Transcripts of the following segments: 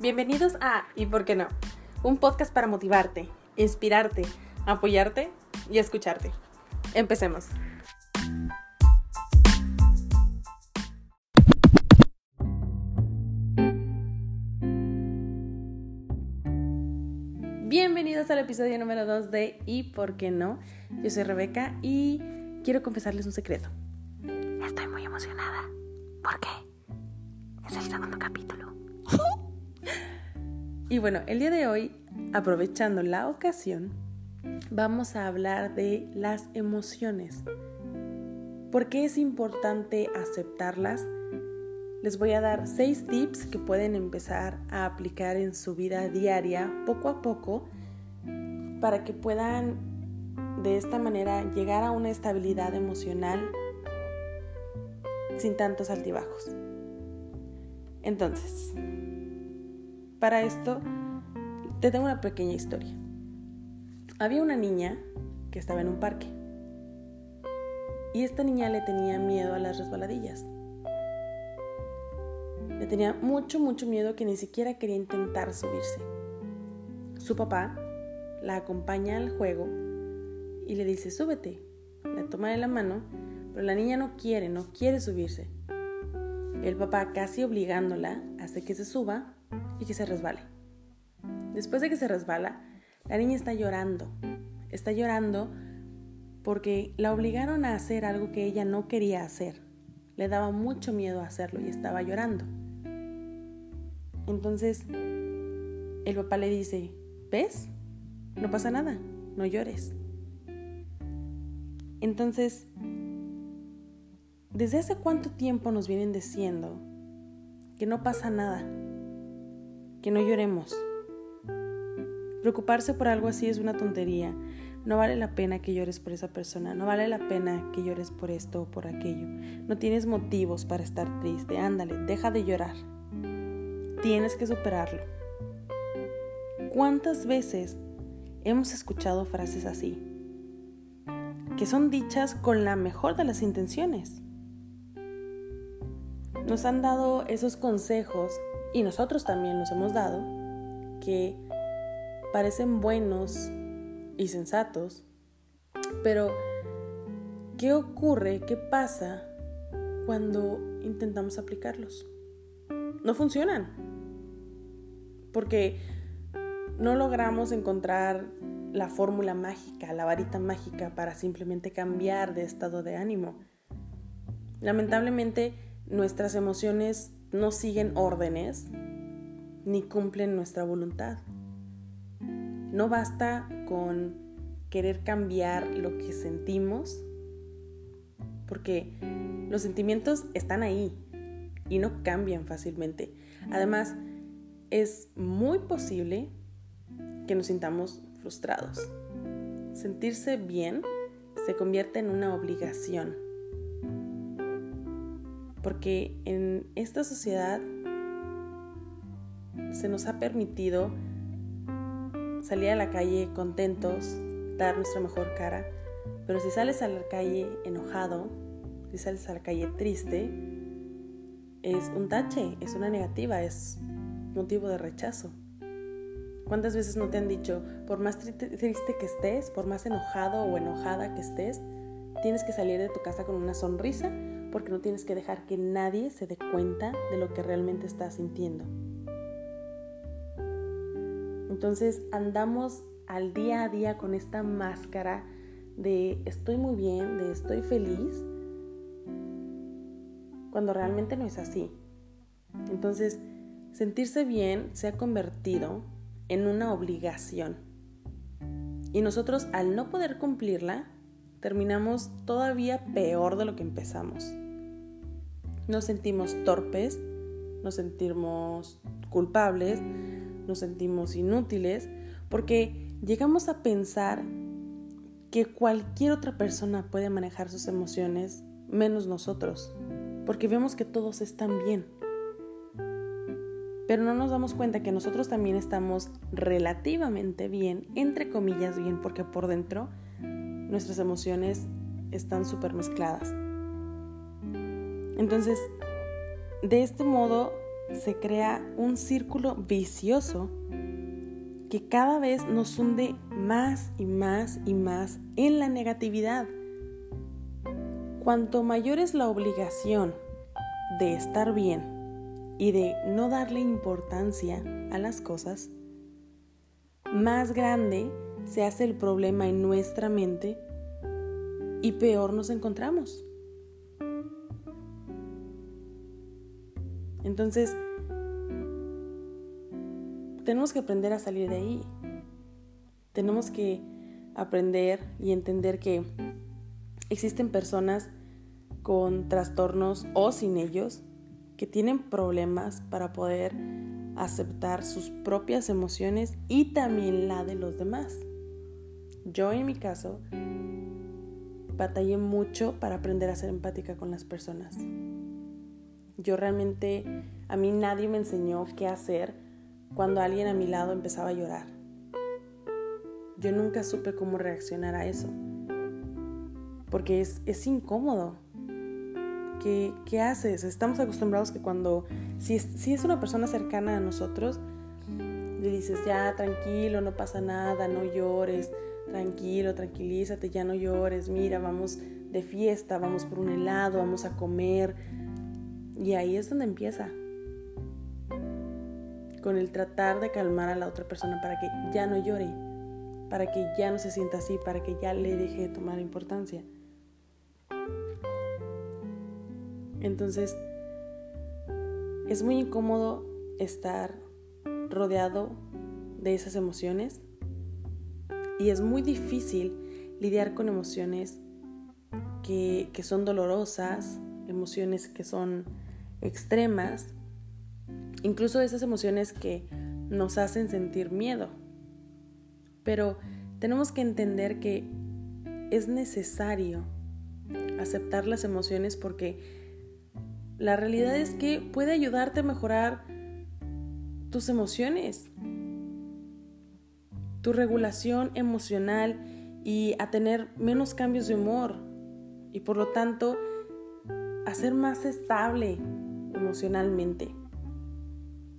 Bienvenidos a ¿Y por qué no? Un podcast para motivarte, inspirarte, apoyarte y escucharte. Empecemos. Bienvenidos al episodio número 2 de ¿Y por qué no? Yo soy Rebeca y quiero confesarles un secreto. Estoy muy emocionada. ¿Por qué? Es el segundo capítulo. Y bueno, el día de hoy, aprovechando la ocasión, vamos a hablar de las emociones. ¿Por qué es importante aceptarlas? Les voy a dar seis tips que pueden empezar a aplicar en su vida diaria poco a poco para que puedan de esta manera llegar a una estabilidad emocional sin tantos altibajos. Entonces, para esto, te tengo una pequeña historia. Había una niña que estaba en un parque y esta niña le tenía miedo a las resbaladillas. Le tenía mucho, mucho miedo que ni siquiera quería intentar subirse. Su papá la acompaña al juego y le dice, súbete. Le toma de la mano, pero la niña no quiere, no quiere subirse. El papá, casi obligándola, hace que se suba y que se resbale. Después de que se resbala, la niña está llorando. Está llorando porque la obligaron a hacer algo que ella no quería hacer. Le daba mucho miedo hacerlo y estaba llorando. Entonces, el papá le dice, ¿ves? No pasa nada, no llores. Entonces, ¿desde hace cuánto tiempo nos vienen diciendo que no pasa nada? Que no lloremos. Preocuparse por algo así es una tontería. No vale la pena que llores por esa persona, no vale la pena que llores por esto o por aquello. No tienes motivos para estar triste. Ándale, deja de llorar. Tienes que superarlo. ¿Cuántas veces hemos escuchado frases así? Que son dichas con la mejor de las intenciones. Nos han dado esos consejos y nosotros también los hemos dado, que parecen buenos y sensatos, pero ¿qué ocurre? ¿Qué pasa cuando intentamos aplicarlos? No funcionan, porque no logramos encontrar la fórmula mágica, la varita mágica para simplemente cambiar de estado de ánimo. Lamentablemente, nuestras emociones no siguen órdenes ni cumplen nuestra voluntad. No basta con querer cambiar lo que sentimos, porque los sentimientos están ahí y no cambian fácilmente. Además, es muy posible que nos sintamos frustrados. Sentirse bien se convierte en una obligación porque en esta sociedad se nos ha permitido salir a la calle contentos, dar nuestra mejor cara, pero si sales a la calle enojado, si sales a la calle triste, es un tache, es una negativa, es motivo de rechazo. ¿Cuántas veces no te han dicho, por más triste que estés, por más enojado o enojada que estés, tienes que salir de tu casa con una sonrisa porque no tienes que dejar que nadie se dé cuenta de lo que realmente estás sintiendo. Entonces andamos al día a día con esta máscara de estoy muy bien, de estoy feliz, cuando realmente no es así. Entonces, sentirse bien se ha convertido en una obligación. Y nosotros al no poder cumplirla, terminamos todavía peor de lo que empezamos. Nos sentimos torpes, nos sentimos culpables, nos sentimos inútiles, porque llegamos a pensar que cualquier otra persona puede manejar sus emociones menos nosotros, porque vemos que todos están bien. Pero no nos damos cuenta que nosotros también estamos relativamente bien, entre comillas bien, porque por dentro nuestras emociones están súper mezcladas. Entonces, de este modo se crea un círculo vicioso que cada vez nos hunde más y más y más en la negatividad. Cuanto mayor es la obligación de estar bien y de no darle importancia a las cosas, más grande se hace el problema en nuestra mente y peor nos encontramos. Entonces, tenemos que aprender a salir de ahí. Tenemos que aprender y entender que existen personas con trastornos o sin ellos que tienen problemas para poder aceptar sus propias emociones y también la de los demás. Yo en mi caso batallé mucho para aprender a ser empática con las personas. Yo realmente, a mí nadie me enseñó qué hacer cuando alguien a mi lado empezaba a llorar. Yo nunca supe cómo reaccionar a eso, porque es, es incómodo. ¿Qué, ¿Qué, haces? Estamos acostumbrados que cuando, si es, si es una persona cercana a nosotros, le dices, ya, tranquilo, no pasa nada, no llores, tranquilo, tranquilízate, ya no llores, mira, vamos de fiesta, vamos por un helado, vamos a comer. Y ahí es donde empieza con el tratar de calmar a la otra persona para que ya no llore, para que ya no se sienta así, para que ya le deje de tomar importancia. Entonces, es muy incómodo estar rodeado de esas emociones y es muy difícil lidiar con emociones que, que son dolorosas, emociones que son extremas incluso esas emociones que nos hacen sentir miedo. Pero tenemos que entender que es necesario aceptar las emociones porque la realidad es que puede ayudarte a mejorar tus emociones, tu regulación emocional y a tener menos cambios de humor y por lo tanto a ser más estable emocionalmente.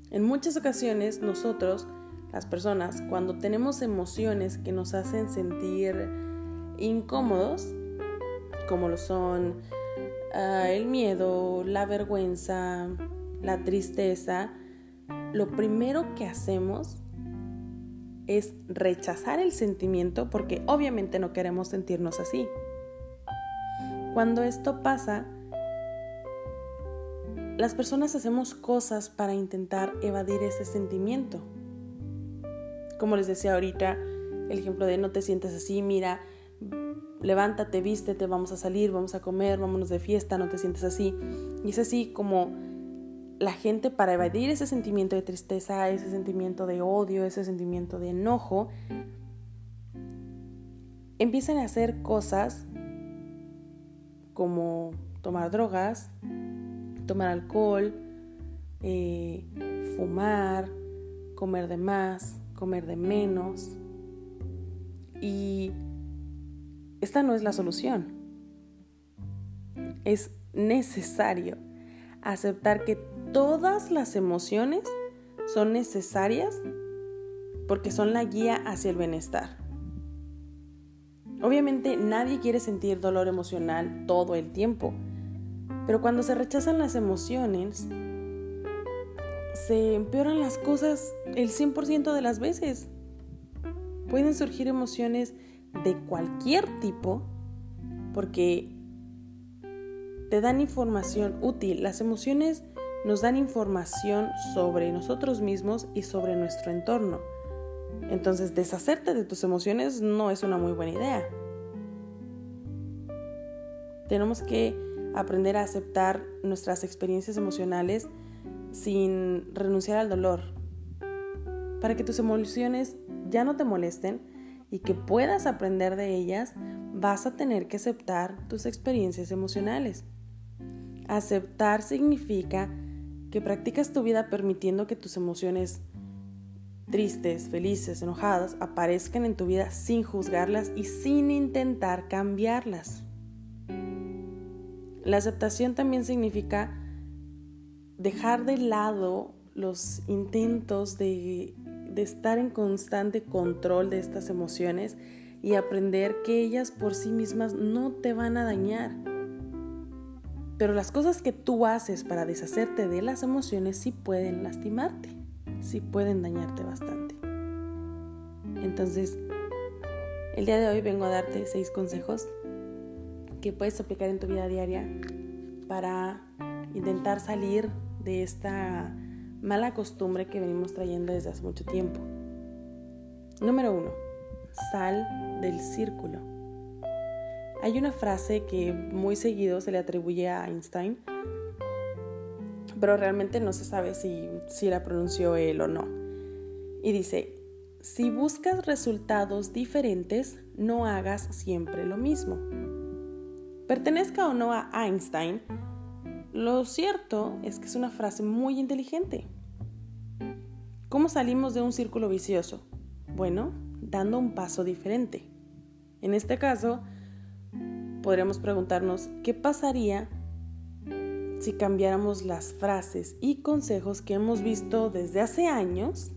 En muchas ocasiones nosotros, las personas, cuando tenemos emociones que nos hacen sentir incómodos, como lo son ah, el miedo, la vergüenza, la tristeza, lo primero que hacemos es rechazar el sentimiento porque obviamente no queremos sentirnos así. Cuando esto pasa, las personas hacemos cosas para intentar evadir ese sentimiento. Como les decía ahorita, el ejemplo de no te sientes así, mira, levántate, vístete, vamos a salir, vamos a comer, vámonos de fiesta, no te sientes así. Y es así como la gente para evadir ese sentimiento de tristeza, ese sentimiento de odio, ese sentimiento de enojo, empiezan a hacer cosas como tomar drogas, tomar alcohol, eh, fumar, comer de más, comer de menos. Y esta no es la solución. Es necesario aceptar que todas las emociones son necesarias porque son la guía hacia el bienestar. Obviamente nadie quiere sentir dolor emocional todo el tiempo. Pero cuando se rechazan las emociones, se empeoran las cosas el 100% de las veces. Pueden surgir emociones de cualquier tipo porque te dan información útil. Las emociones nos dan información sobre nosotros mismos y sobre nuestro entorno. Entonces, deshacerte de tus emociones no es una muy buena idea. Tenemos que aprender a aceptar nuestras experiencias emocionales sin renunciar al dolor, para que tus emociones ya no te molesten y que puedas aprender de ellas, vas a tener que aceptar tus experiencias emocionales. Aceptar significa que practicas tu vida permitiendo que tus emociones tristes, felices, enojadas aparezcan en tu vida sin juzgarlas y sin intentar cambiarlas. La aceptación también significa dejar de lado los intentos de, de estar en constante control de estas emociones y aprender que ellas por sí mismas no te van a dañar. Pero las cosas que tú haces para deshacerte de las emociones sí pueden lastimarte, sí pueden dañarte bastante. Entonces, el día de hoy vengo a darte seis consejos que puedes aplicar en tu vida diaria para intentar salir de esta mala costumbre que venimos trayendo desde hace mucho tiempo. Número uno, sal del círculo. Hay una frase que muy seguido se le atribuye a Einstein, pero realmente no se sabe si, si la pronunció él o no. Y dice, si buscas resultados diferentes, no hagas siempre lo mismo. Pertenezca o no a Einstein, lo cierto es que es una frase muy inteligente. ¿Cómo salimos de un círculo vicioso? Bueno, dando un paso diferente. En este caso, podríamos preguntarnos qué pasaría si cambiáramos las frases y consejos que hemos visto desde hace años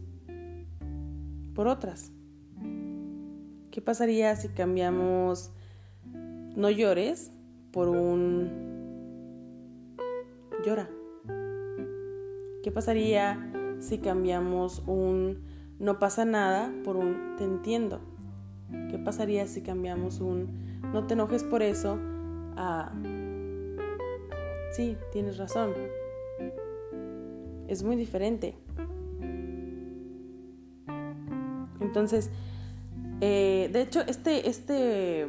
por otras. ¿Qué pasaría si cambiamos no llores por un llora. ¿Qué pasaría si cambiamos un no pasa nada por un te entiendo? ¿Qué pasaría si cambiamos un no te enojes por eso a sí, tienes razón? Es muy diferente. Entonces, eh, de hecho, este, este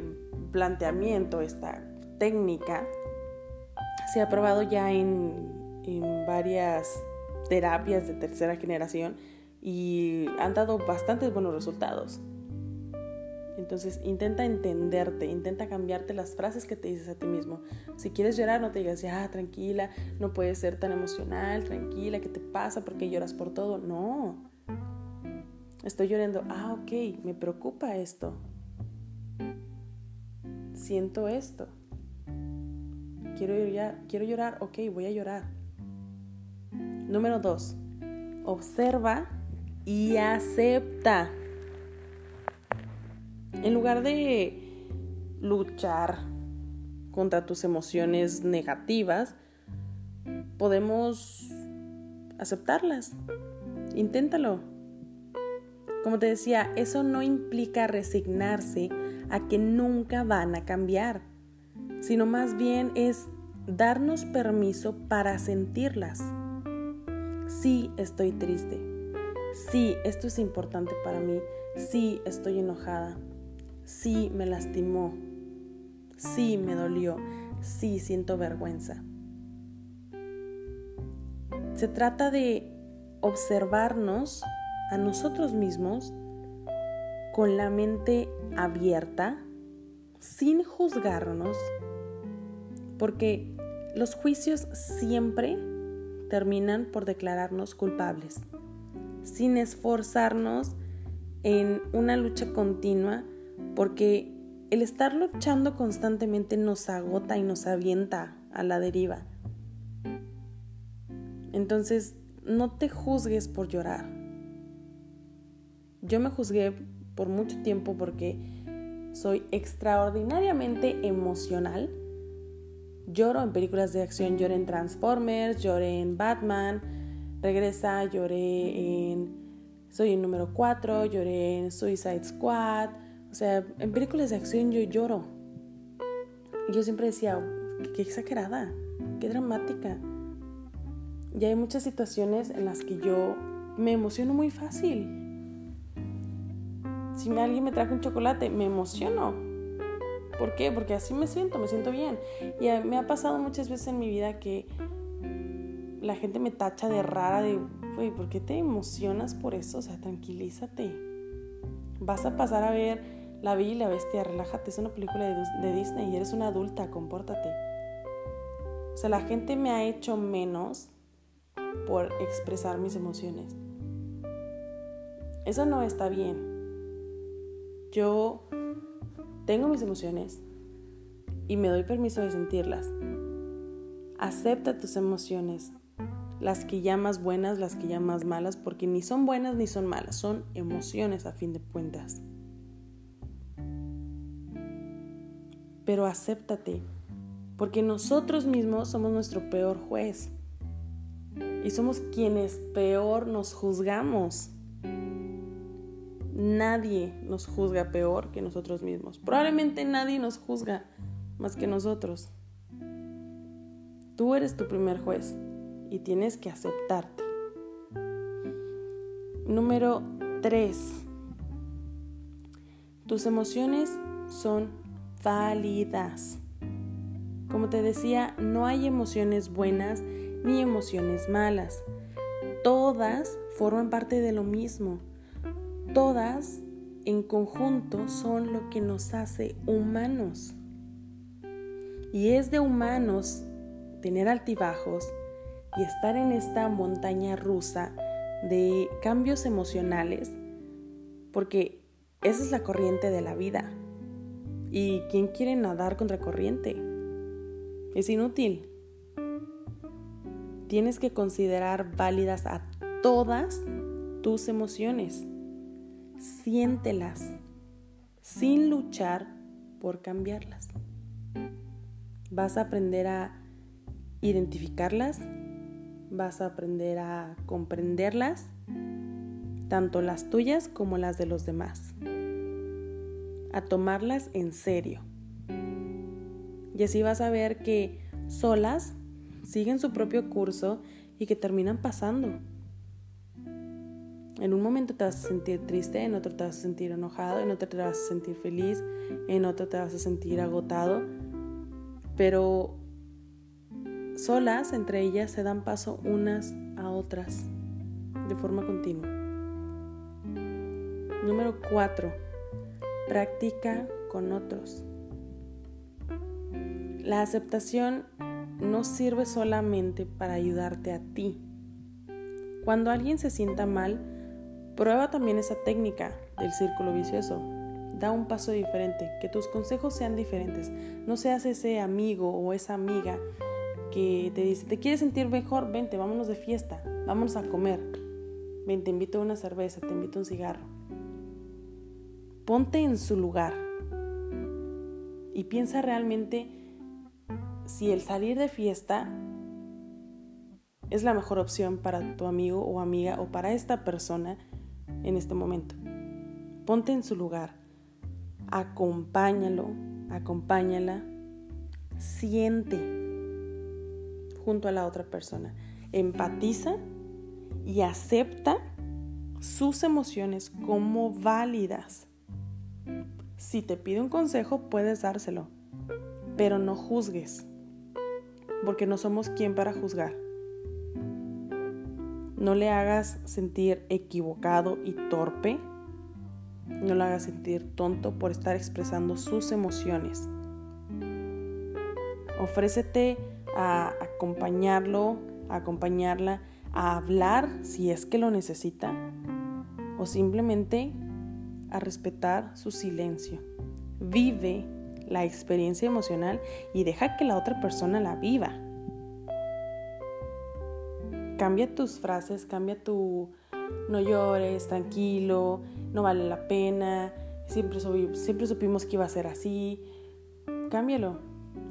planteamiento, esta técnica, se ha probado ya en, varias terapias de tercera generación y han dado bastantes buenos resultados. Entonces intenta entenderte, intenta cambiarte las frases que te dices a ti mismo. Si quieres llorar, no te digas, ya, tranquila, no puedes ser tan emocional, tranquila, ¿qué te pasa? ¿Por qué lloras por todo? No. Estoy llorando, ah, ok, me preocupa esto. Siento esto. Quiero llorar, quiero llorar, ok, voy a llorar. Número dos, observa y acepta. En lugar de luchar contra tus emociones negativas, podemos aceptarlas. Inténtalo. Como te decía, eso no implica resignarse a que nunca van a cambiar sino más bien es darnos permiso para sentirlas. Sí, estoy triste. Sí, esto es importante para mí. Sí, estoy enojada. Sí, me lastimó. Sí, me dolió. Sí, siento vergüenza. Se trata de observarnos a nosotros mismos con la mente abierta, sin juzgarnos porque los juicios siempre terminan por declararnos culpables, sin esforzarnos en una lucha continua, porque el estar luchando constantemente nos agota y nos avienta a la deriva. Entonces, no te juzgues por llorar. Yo me juzgué por mucho tiempo porque soy extraordinariamente emocional Lloro en películas de acción, lloré en Transformers, lloré en Batman, regresa, lloré en Soy el número 4, lloré en Suicide Squad. O sea, en películas de acción yo lloro. Yo siempre decía, qué exagerada, qué dramática. Y hay muchas situaciones en las que yo me emociono muy fácil. Si alguien me trajo un chocolate, me emociono ¿Por qué? Porque así me siento, me siento bien. Y me ha pasado muchas veces en mi vida que la gente me tacha de rara, de, güey, ¿por qué te emocionas por eso? O sea, tranquilízate. Vas a pasar a ver La Bella y la Bestia, relájate, es una película de, Disney y eres una adulta, compórtate. O sea, la gente me ha hecho menos por expresar mis emociones. Eso no está bien. Yo tengo mis emociones y me doy permiso de sentirlas. Acepta tus emociones. las que llamas buenas, las que llamas malas, porque ni son buenas ni son malas, son emociones a fin de cuentas. Pero acéptate, porque nosotros mismos somos nuestro peor juez y somos quienes peor nos juzgamos. Nadie nos juzga peor que nosotros mismos. Probablemente nadie nos juzga más que nosotros. Tú eres tu primer juez y tienes que aceptarte. Número 3. Tus emociones son válidas. Como te decía, no hay emociones buenas ni emociones malas. Todas forman parte de lo mismo. Todas en conjunto son lo que nos hace humanos. Y es de humanos tener altibajos y estar en esta montaña rusa de cambios emocionales, porque esa es la corriente de la vida. ¿Y quién quiere nadar contra corriente? Es inútil. Tienes que considerar válidas a todas tus emociones. Siéntelas sin luchar por cambiarlas. Vas a aprender a identificarlas vas a aprender a comprenderlas, tanto las tuyas como las de los demás, a tomarlas en serio. Y así vas a ver que solas siguen su propio curso y que terminan pasando. En un momento te vas a sentir triste, en otro te vas a sentir enojado, en otro te vas a sentir feliz, en otro te vas a sentir agotado, pero solas entre ellas se dan paso unas a otras de forma continua. Número 4. Practica con otros. La aceptación no sirve solamente para ayudarte a ti. Cuando alguien se sienta mal, prueba también esa técnica del círculo vicioso. Da un paso diferente, que tus consejos sean diferentes. No seas ese amigo o esa amiga que te dice, ¿te quieres sentir mejor? Vente, vámonos de fiesta, vámonos a comer. Ven, te invito a una cerveza, te invito a un cigarro. Ponte en su lugar y piensa realmente si el salir de fiesta es la mejor opción para tu amigo o amiga o para esta persona en este momento. Ponte en su lugar, acompáñalo, acompáñala, siente junto a la otra persona. Empatiza y acepta sus emociones como válidas. Si te pide un consejo, puedes dárselo, pero no juzgues, porque no somos quien para juzgar. No le hagas sentir equivocado y torpe. No le hagas sentir tonto por estar expresando sus emociones. Ofrécete a acompañarlo, a acompañarla, a hablar si es que lo necesita o simplemente a respetar su silencio. Vive la experiencia emocional y deja que la otra persona la viva. Cambia tus frases, cambia tu no llores, tranquilo, no vale la pena, siempre, siempre supimos que iba a ser así. Cámbialo,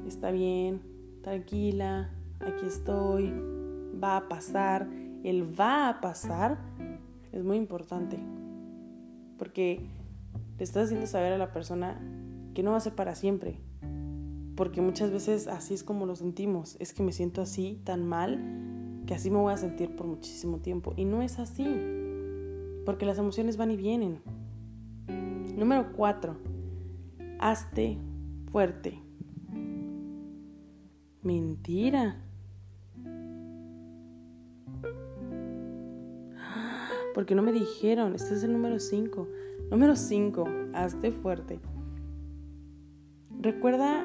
está bien, tranquila, aquí estoy, va a pasar, el va a pasar es muy importante, porque le estás haciendo saber a la persona que no va a ser para siempre, porque muchas veces así es como lo sentimos, es que me siento así, tan mal, que así me voy a sentir por muchísimo tiempo, y no es así, porque las emociones van y vienen. Número 4. Hazte fuerte. Mentira. Porque no me dijeron, este es el número 5. Número 5, hazte fuerte. Recuerda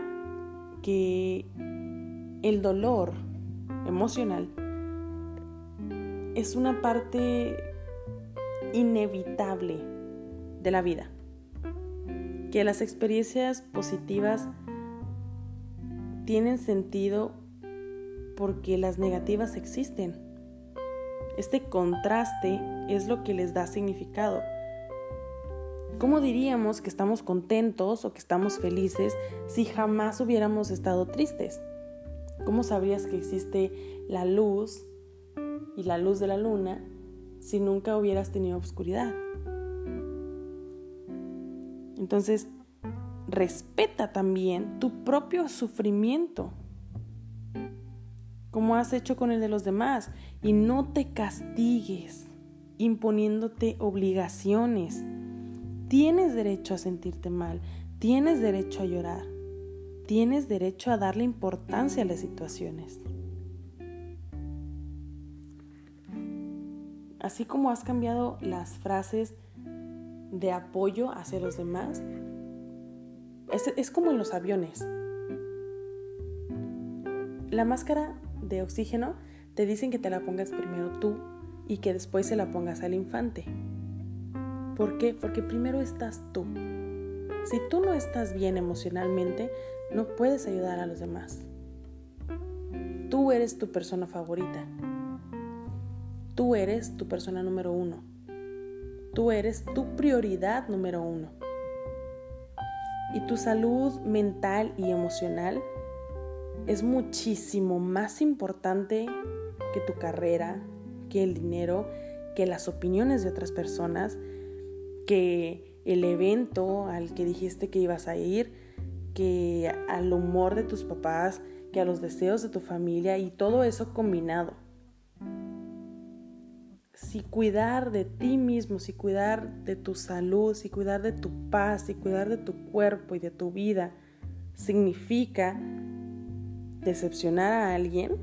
que el dolor emocional es una parte inevitable de la vida. Que las experiencias positivas tienen sentido porque las negativas existen. Este contraste es lo que les da significado. ¿Cómo diríamos que estamos contentos o que estamos felices si jamás hubiéramos estado tristes? ¿Cómo sabrías que existe la luz y la luz de la luna si nunca hubieras tenido oscuridad? Entonces, respeta también tu propio sufrimiento, como has hecho con el de los demás, y no te castigues imponiéndote obligaciones. Tienes derecho a sentirte mal, tienes derecho a llorar, tienes derecho a darle importancia a las situaciones. Así como has cambiado las frases de apoyo hacia los demás, es, como en los aviones. La máscara de oxígeno te dicen que te la pongas primero tú y que después se la pongas al infante. ¿Por qué? Porque primero estás tú. Si tú no estás bien emocionalmente, no puedes ayudar a los demás. Tú eres tu persona favorita. Tú eres tu persona número uno. Tú eres tu prioridad número uno. Y tu salud mental y emocional es muchísimo más importante que tu carrera, que el dinero, que las opiniones de otras personas, que el evento al que dijiste que ibas a ir, que al humor de tus papás, que a los deseos de tu familia y todo eso combinado. Si cuidar de ti mismo, si cuidar de tu salud, si cuidar de tu paz, si cuidar de tu cuerpo y de tu vida significa decepcionar a alguien,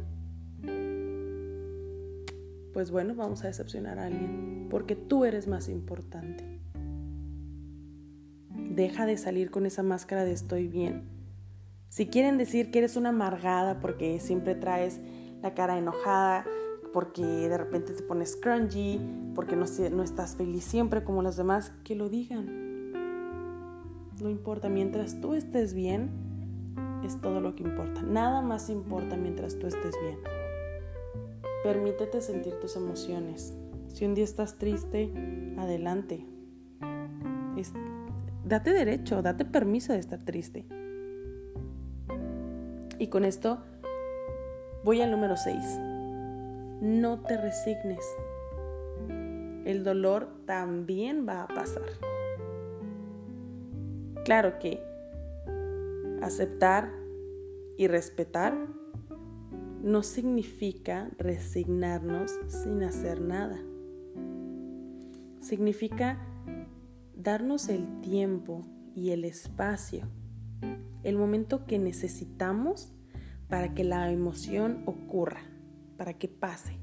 pues bueno, vamos a decepcionar a alguien, porque tú eres más importante. Deja de salir con esa máscara de estoy bien. Si quieren decir que eres una amargada porque siempre traes la cara enojada, porque de repente te pones crunchy, porque no, no estás feliz siempre como los demás, que lo digan. No importa, mientras tú estés bien, es todo lo que importa. Nada más importa mientras tú estés bien. Permítete sentir tus emociones. Si un día estás triste, adelante date derecho, date permiso de estar triste. Y con esto voy al número 6. No te resignes. El dolor también va a pasar. Claro que aceptar y respetar no significa resignarnos sin hacer nada. Significa darnos el tiempo y el espacio, el momento que necesitamos para que la emoción ocurra, para que pase.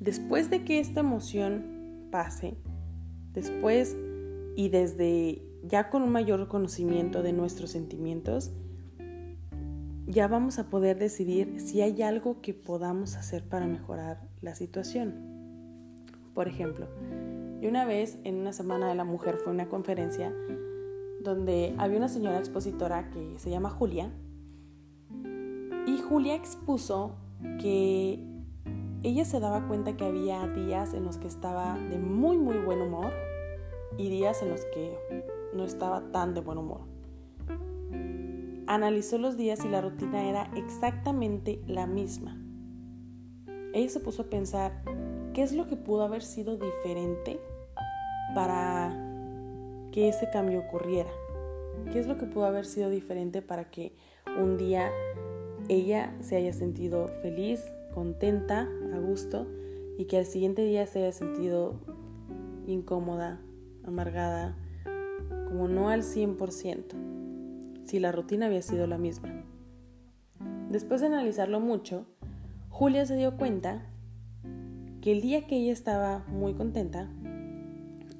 Después de que esta emoción pase, después y desde ya con un mayor conocimiento de nuestros sentimientos, ya vamos a poder decidir si hay algo que podamos hacer para mejorar la situación. Por ejemplo, y una vez en una semana de la mujer fue una conferencia donde había una señora expositora que se llama Julia y Julia expuso que ella se daba cuenta que había días en los que estaba de muy muy buen humor y días en los que no estaba tan de buen humor. Analizó los días y la rutina era exactamente la misma. Ella se puso a pensar, ¿Qué es lo que pudo haber sido diferente para que ese cambio ocurriera? ¿Qué es lo que pudo haber sido diferente para que un día ella se haya sentido feliz, contenta, a gusto y que al siguiente día se haya sentido incómoda, amargada, como no al 100%, si la rutina había sido la misma? Después de analizarlo mucho, Julia se dio cuenta que el día que ella estaba muy contenta,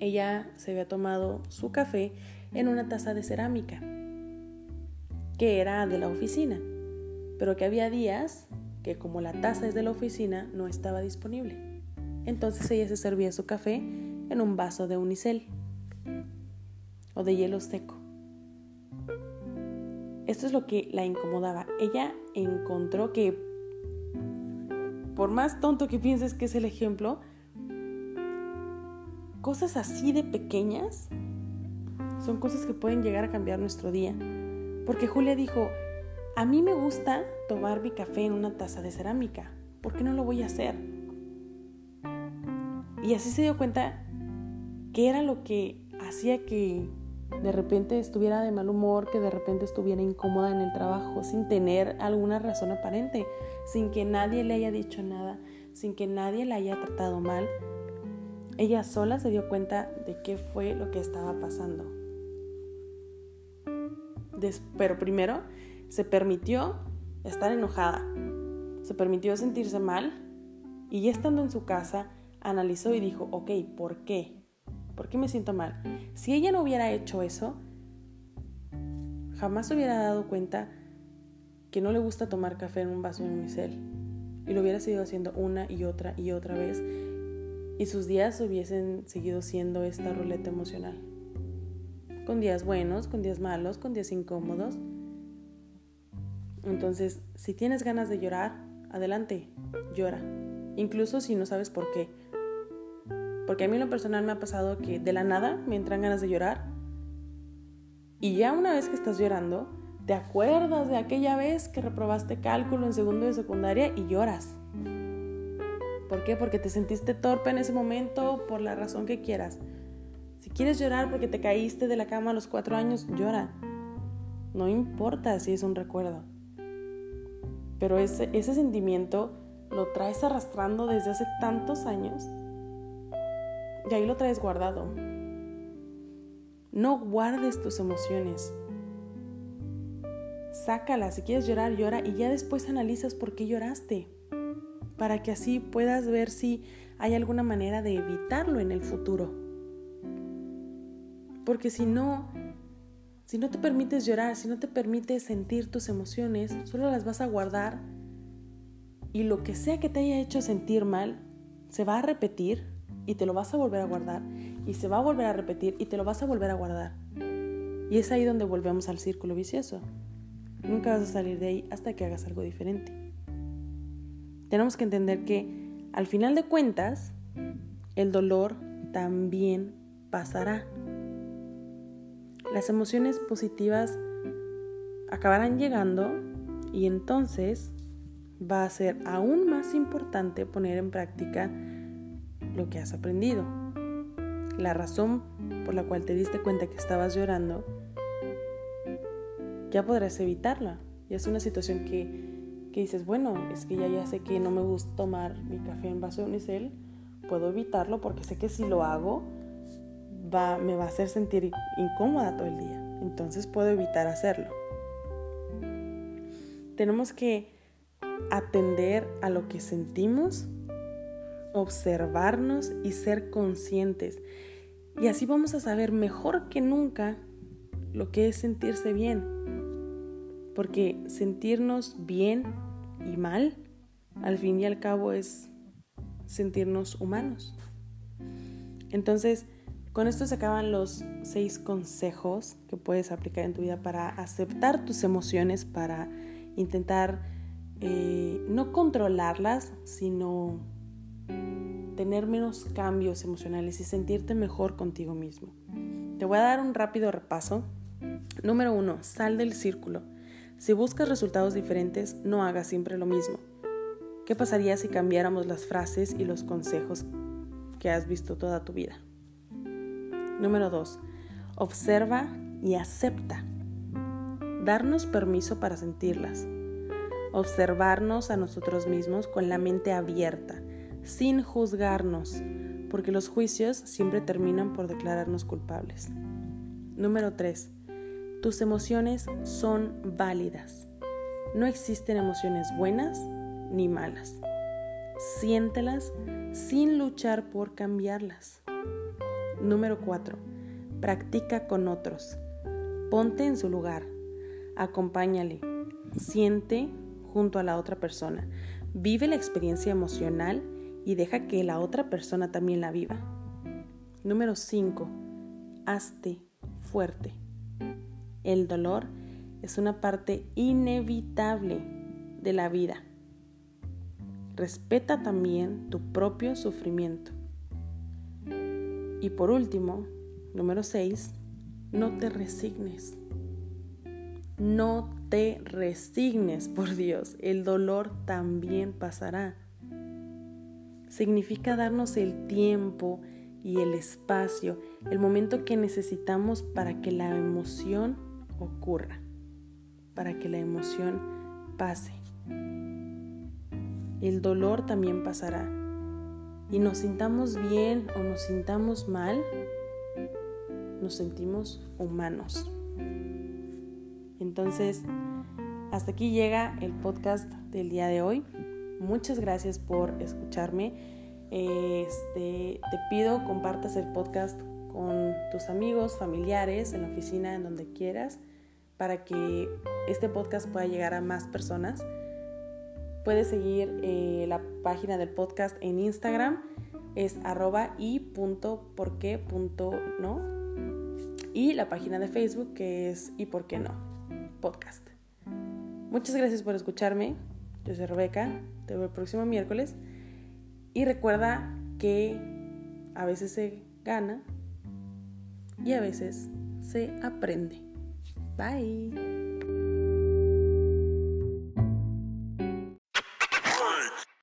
ella se había tomado su café en una taza de cerámica, que era de la oficina, pero que había días que como la taza es de la oficina no estaba disponible. Entonces ella se servía su café en un vaso de unicel o de hielo seco. Esto es lo que la incomodaba. Ella encontró que por más tonto que pienses que es el ejemplo, cosas así de pequeñas son cosas que pueden llegar a cambiar nuestro día. Porque Julia dijo, a mí me gusta tomar mi café en una taza de cerámica. ¿Por qué no lo voy a hacer? Y así se dio cuenta que era lo que hacía que de repente estuviera de mal humor, que de repente estuviera incómoda en el trabajo sin tener alguna razón aparente, sin que nadie le haya dicho nada, sin que nadie la haya tratado mal. Ella sola se dio cuenta de qué fue lo que estaba pasando. pero primero se permitió estar enojada, se permitió sentirse mal y ya estando en su casa analizó y dijo, ok, ¿por qué? ¿Por qué me siento mal? Si ella no hubiera hecho eso, jamás hubiera dado cuenta que no le gusta tomar café en un vaso de unicel. Y lo hubiera seguido haciendo una y otra y otra vez. Y sus días hubiesen seguido siendo esta ruleta emocional. Con días buenos, con días malos, con días incómodos. Entonces, si tienes ganas de llorar, adelante, llora. Incluso si no sabes por qué. Porque a mí en lo personal me ha pasado que de la nada me entran ganas de llorar. Y ya una vez que estás llorando, te acuerdas de aquella vez que reprobaste cálculo en segundo de secundaria y lloras. ¿Por qué? Porque te sentiste torpe en ese momento, por la razón que quieras. Si quieres llorar porque te caíste de la cama a los cuatro años, llora. No importa si es un recuerdo. Pero ese, ese sentimiento lo traes arrastrando desde hace tantos años y ahí lo traes guardado. No guardes tus emociones. Sácalas. Si quieres llorar, llora y ya después analizas por qué lloraste. Para que así puedas ver si hay alguna manera de evitarlo en el futuro. Porque si no, si no te permites llorar, si no te permites sentir tus emociones, solo las vas a guardar y lo que sea que te haya hecho sentir mal se va a repetir y te lo vas a volver a guardar y se va a volver a repetir y te lo vas a volver a guardar. Y es ahí donde volvemos al círculo vicioso. Nunca vas a salir de ahí hasta que hagas algo diferente. Tenemos que entender que al final de cuentas, el dolor también pasará. Las emociones positivas acabarán llegando y entonces va a ser aún más importante poner en práctica lo que has aprendido. La razón por la cual te diste cuenta que estabas llorando, ya podrás evitarla. Ya es una situación que, que dices, bueno, es que ya, ya sé que no me gusta tomar mi café en vaso de unicel, puedo evitarlo porque sé que si lo hago va, me va a hacer sentir incómoda todo el día. Entonces puedo evitar hacerlo. Tenemos que atender a lo que sentimos observarnos y ser conscientes. Y así vamos a saber mejor que nunca lo que es sentirse bien. Porque sentirnos bien y mal, al fin y al cabo, es sentirnos humanos. Entonces, con esto se acaban los seis consejos que puedes aplicar en tu vida para aceptar tus emociones, para intentar eh, no controlarlas, sino tener menos cambios emocionales y sentirte mejor contigo mismo. Te voy a dar un rápido repaso. Número uno, sal del círculo. Si buscas resultados diferentes, no hagas siempre lo mismo. ¿Qué pasaría si cambiáramos las frases y los consejos que has visto toda tu vida? Número 2. Observa y acepta. Darnos permiso para sentirlas. Observarnos a nosotros mismos con la mente abierta sin juzgarnos, porque los juicios siempre terminan por declararnos culpables. Número 3. Tus emociones son válidas. No existen emociones buenas ni malas. Siéntelas sin luchar por cambiarlas. Número 4. Practica con otros. Ponte en su lugar. Acompáñale. Siente junto a la otra persona. Vive la experiencia emocional y deja que la otra persona también la viva. Número 5. Hazte fuerte. El dolor es una parte inevitable de la vida. respeta también tu propio sufrimiento. Y por último, número 6, no te resignes. No te resignes, por Dios, el dolor también pasará. Significa darnos el tiempo y el espacio, el momento que necesitamos para que la emoción ocurra, para que la emoción pase. El dolor también pasará. Y nos sintamos bien o nos sintamos mal, nos sentimos humanos. Entonces, hasta aquí llega el podcast del día de hoy. Muchas gracias por escucharme. Este, te pido compartas el podcast con tus amigos, familiares, en la oficina, en donde quieras, para que este podcast pueda llegar a más personas. Puedes seguir eh, la página del podcast en Instagram, es arroba y y la página de Facebook que es y por no podcast. Muchas gracias por escucharme. Yo soy Rebeca. Te veo el próximo miércoles. Y recuerda que a veces se gana y a veces se aprende. Bye.